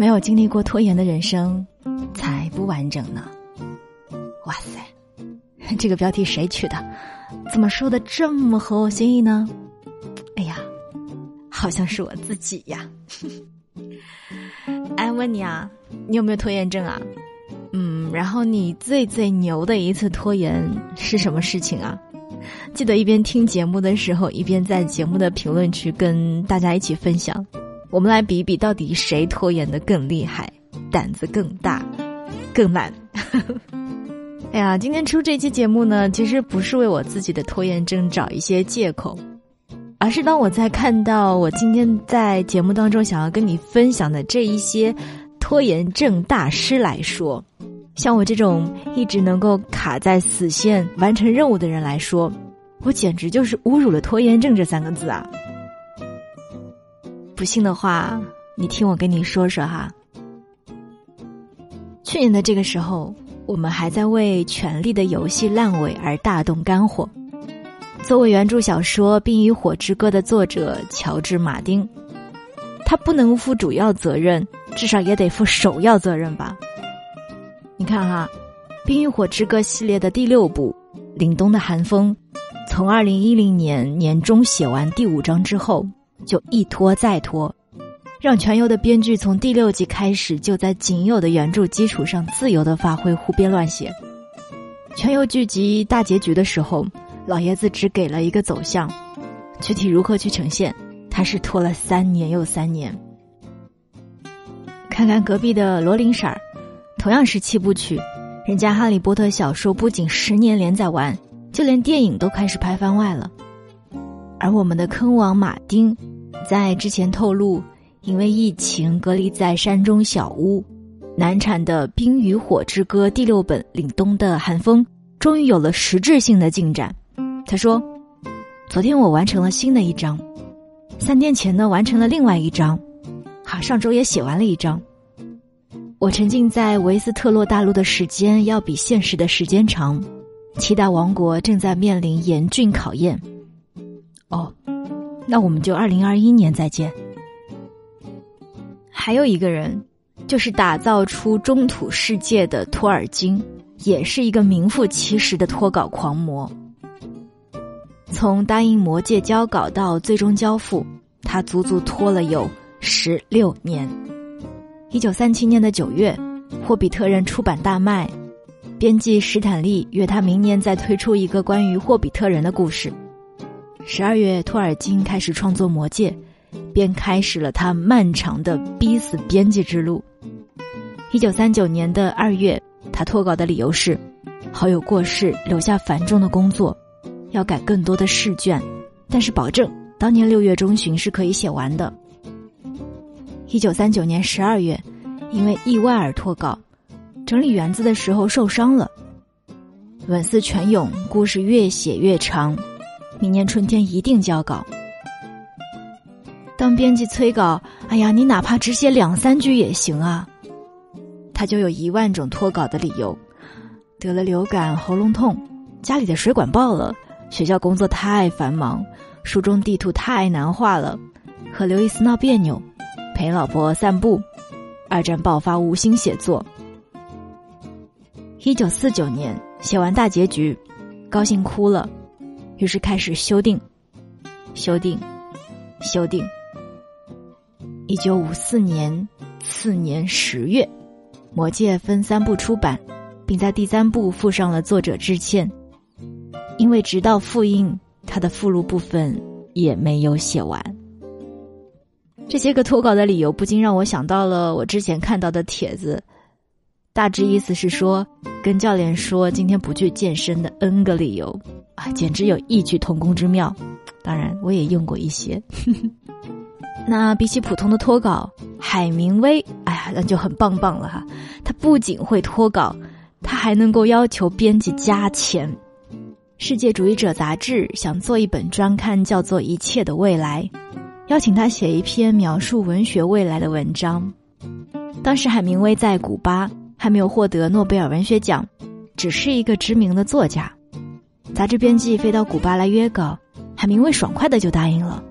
没有经历过拖延的人生才不完整呢。哇塞，这个标题谁取的？怎么说的这么合我心意呢？哎呀，好像是我自己呀。哎，问你啊，你有没有拖延症啊？嗯，然后你最最牛的一次拖延是什么事情啊？记得一边听节目的时候，一边在节目的评论区跟大家一起分享。我们来比一比，到底谁拖延的更厉害，胆子更大，更懒。哎呀，今天出这期节目呢，其实不是为我自己的拖延症找一些借口，而是当我在看到我今天在节目当中想要跟你分享的这一些拖延症大师来说。像我这种一直能够卡在死线完成任务的人来说，我简直就是侮辱了“拖延症”这三个字啊！不信的话，你听我跟你说说哈。去年的这个时候，我们还在为《权力的游戏》烂尾而大动肝火。作为原著小说《冰与火之歌》的作者乔治·马丁，他不能负主要责任，至少也得负首要责任吧。你看哈，《冰与火之歌》系列的第六部《凛冬的寒风》，从二零一零年年中写完第五章之后，就一拖再拖，让全游的编剧从第六集开始就在仅有的原著基础上自由的发挥、胡编乱写。全游剧集大结局的时候，老爷子只给了一个走向，具体如何去呈现，他是拖了三年又三年。看看隔壁的罗琳婶儿。同样是七部曲，人家《哈利波特》小说不仅十年连载完，就连电影都开始拍番外了。而我们的坑王马丁，在之前透露，因为疫情隔离在山中小屋，难产的《冰与火之歌》第六本《凛冬的寒风》终于有了实质性的进展。他说：“昨天我完成了新的一章，三天前呢完成了另外一章，好，上周也写完了一章。”我沉浸在维斯特洛大陆的时间要比现实的时间长，七大王国正在面临严峻考验。哦，那我们就二零二一年再见。还有一个人，就是打造出中土世界的托尔金，也是一个名副其实的脱稿狂魔。从答应魔界交稿到最终交付，他足足拖了有十六年。一九三七年的九月，《霍比特人》出版大卖，编辑史坦利约他明年再推出一个关于霍比特人的故事。十二月，托尔金开始创作《魔戒》，便开始了他漫长的逼死编辑之路。一九三九年的二月，他脱稿的理由是，好友过世留下繁重的工作，要改更多的试卷，但是保证当年六月中旬是可以写完的。一九三九年十二月，因为意外而脱稿，整理园子的时候受伤了。文思泉涌，故事越写越长，明年春天一定交稿。当编辑催稿，哎呀，你哪怕只写两三句也行啊，他就有一万种脱稿的理由：得了流感、喉咙痛，家里的水管爆了，学校工作太繁忙，书中地图太难画了，和刘易斯闹别扭。陪老婆散步，二战爆发无心写作。一九四九年写完大结局，高兴哭了，于是开始修订，修订，修订。一九五四年次年十月，《魔戒》分三部出版，并在第三部附上了作者致歉，因为直到复印，他的附录部分也没有写完。这些个脱稿的理由不禁让我想到了我之前看到的帖子，大致意思是说，跟教练说今天不去健身的 N 个理由啊，简直有异曲同工之妙。当然，我也用过一些。那比起普通的脱稿，海明威，哎呀，那就很棒棒了哈。他不仅会脱稿，他还能够要求编辑加钱。世界主义者杂志想做一本专刊，叫做《一切的未来》。邀请他写一篇描述文学未来的文章。当时海明威在古巴，还没有获得诺贝尔文学奖，只是一个知名的作家。杂志编辑飞到古巴来约稿，海明威爽快的就答应了。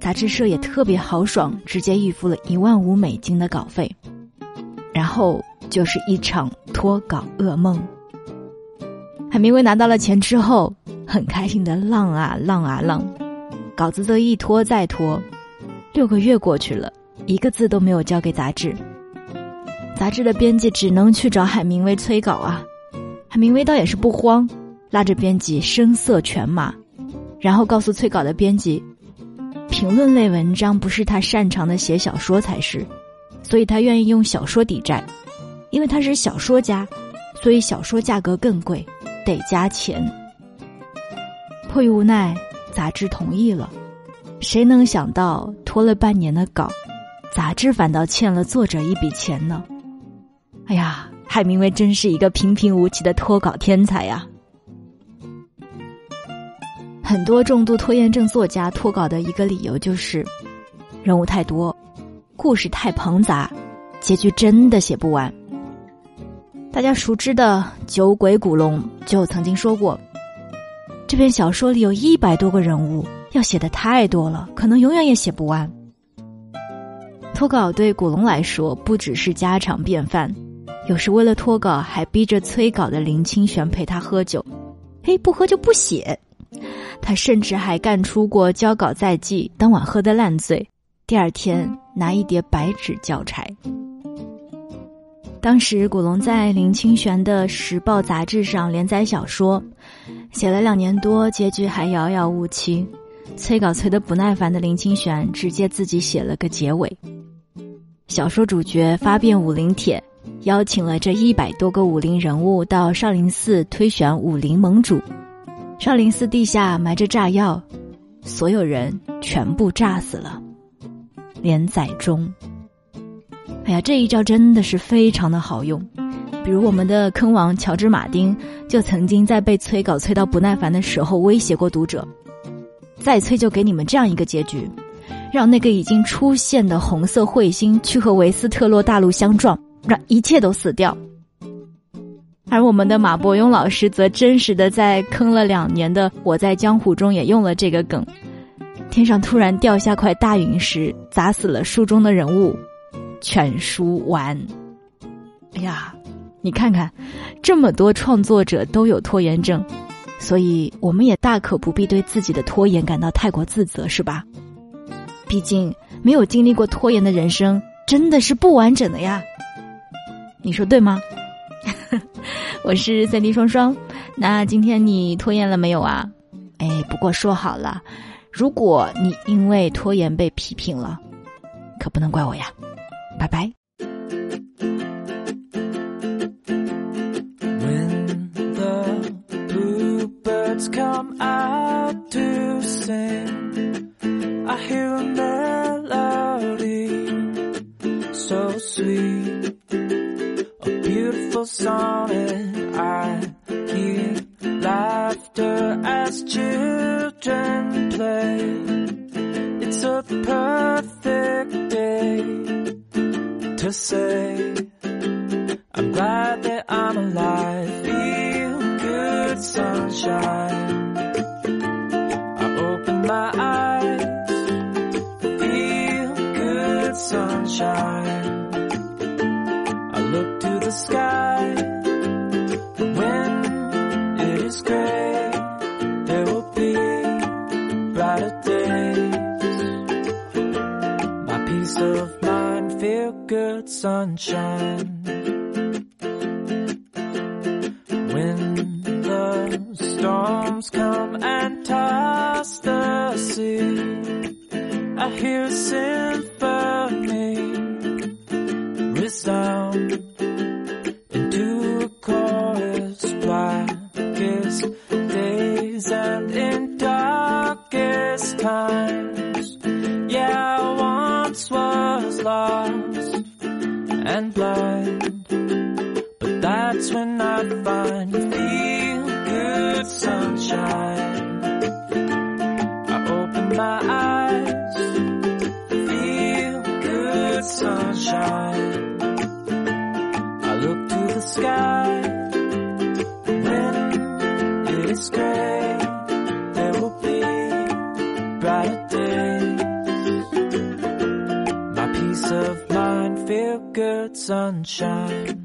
杂志社也特别豪爽，直接预付了一万五美金的稿费。然后就是一场脱稿噩梦。海明威拿到了钱之后，很开心的浪啊浪啊浪，稿子则一拖再拖，六个月过去了，一个字都没有交给杂志。杂志的编辑只能去找海明威催稿啊，海明威倒也是不慌，拉着编辑声色犬马，然后告诉催稿的编辑，评论类文章不是他擅长的，写小说才是，所以他愿意用小说抵债，因为他是小说家，所以小说价格更贵，得加钱。迫于无奈，杂志同意了，谁能想到拖了半年的稿，杂志反倒欠了作者一笔钱呢？哎呀，海明威真是一个平平无奇的脱稿天才呀！很多重度拖延症作家脱稿的一个理由就是，人物太多，故事太庞杂，结局真的写不完。大家熟知的酒鬼古龙就曾经说过，这篇小说里有一百多个人物，要写的太多了，可能永远也写不完。脱稿对古龙来说不只是家常便饭。有时为了脱稿，还逼着催稿的林清玄陪他喝酒，嘿，不喝就不写。他甚至还干出过交稿在即，当晚喝得烂醉，第二天拿一叠白纸交差。当时古龙在林清玄的《时报》杂志上连载小说，写了两年多，结局还遥遥无期。催稿催得不耐烦的林清玄直接自己写了个结尾。小说主角发遍武林帖。邀请了这一百多个武林人物到少林寺推选武林盟主，少林寺地下埋着炸药，所有人全部炸死了。连载中，哎呀，这一招真的是非常的好用。比如我们的坑王乔治·马丁，就曾经在被催稿催到不耐烦的时候，威胁过读者：再催就给你们这样一个结局，让那个已经出现的红色彗星去和维斯特洛大陆相撞。让一切都死掉，而我们的马伯庸老师则真实的在坑了两年的《我在江湖》中也用了这个梗：天上突然掉下块大陨石，砸死了书中的人物，全书完。哎呀，你看看，这么多创作者都有拖延症，所以我们也大可不必对自己的拖延感到太过自责，是吧？毕竟没有经历过拖延的人生，真的是不完整的呀。你说对吗？我是三 D 双双，那今天你拖延了没有啊？哎，不过说好了，如果你因为拖延被批评了，可不能怪我呀。拜拜。To say sunshine. And blind. But that's when I find you feel good sunshine. I open my eyes, feel good sunshine. I look to the sky when it is gray. Sunshine.